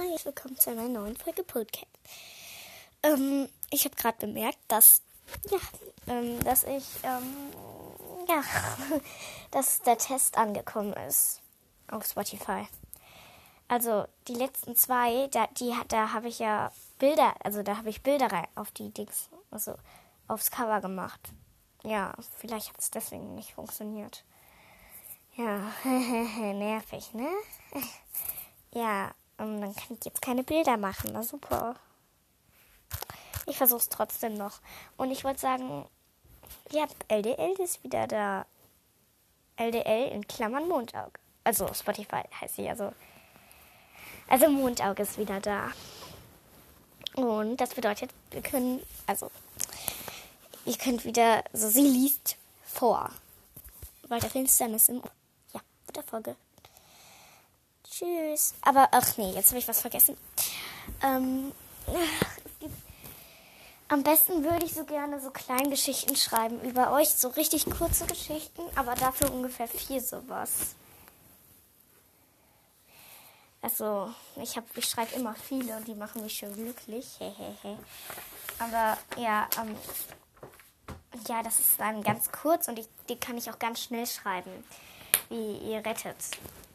Hi, willkommen zu einer neuen Folge Podcast. Ähm, ich habe gerade bemerkt, dass ja, ähm, dass ich ähm, ja, dass der Test angekommen ist auf Spotify. Also die letzten zwei, da die da habe ich ja Bilder, also da habe ich Bilder rein auf die Dings, also aufs Cover gemacht. Ja, vielleicht hat es deswegen nicht funktioniert. Ja, nervig, ne? Ja, um, dann kann ich jetzt keine Bilder machen. Na super. Ich versuche es trotzdem noch. Und ich wollte sagen, ja, LDL ist wieder da. LDL in Klammern Mondauge. Also Spotify heißt sie also. Also Mondauge ist wieder da. Und das bedeutet, wir können, also, ihr könnt wieder, also sie liest vor. Weil der Finsternis im. Ja, mit der Folge. Tschüss. Aber, ach nee, jetzt habe ich was vergessen. Ähm, am besten würde ich so gerne so Kleingeschichten schreiben über euch. So richtig kurze Geschichten, aber dafür ungefähr vier sowas. Also, ich, ich schreibe immer viele und die machen mich schon glücklich. aber ja, ähm, ja, das ist dann ganz kurz und ich, die kann ich auch ganz schnell schreiben, wie ihr rettet.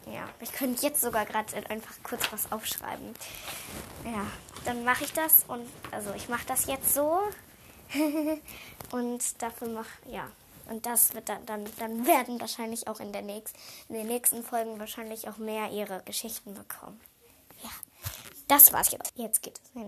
Ja, ich könnte jetzt sogar gerade einfach kurz was aufschreiben. Ja, dann mache ich das und also ich mache das jetzt so und dafür mach ja und das wird dann, dann dann werden wahrscheinlich auch in der nächsten in den nächsten Folgen wahrscheinlich auch mehr ihre Geschichten bekommen. Ja, das war's jetzt. Jetzt geht es.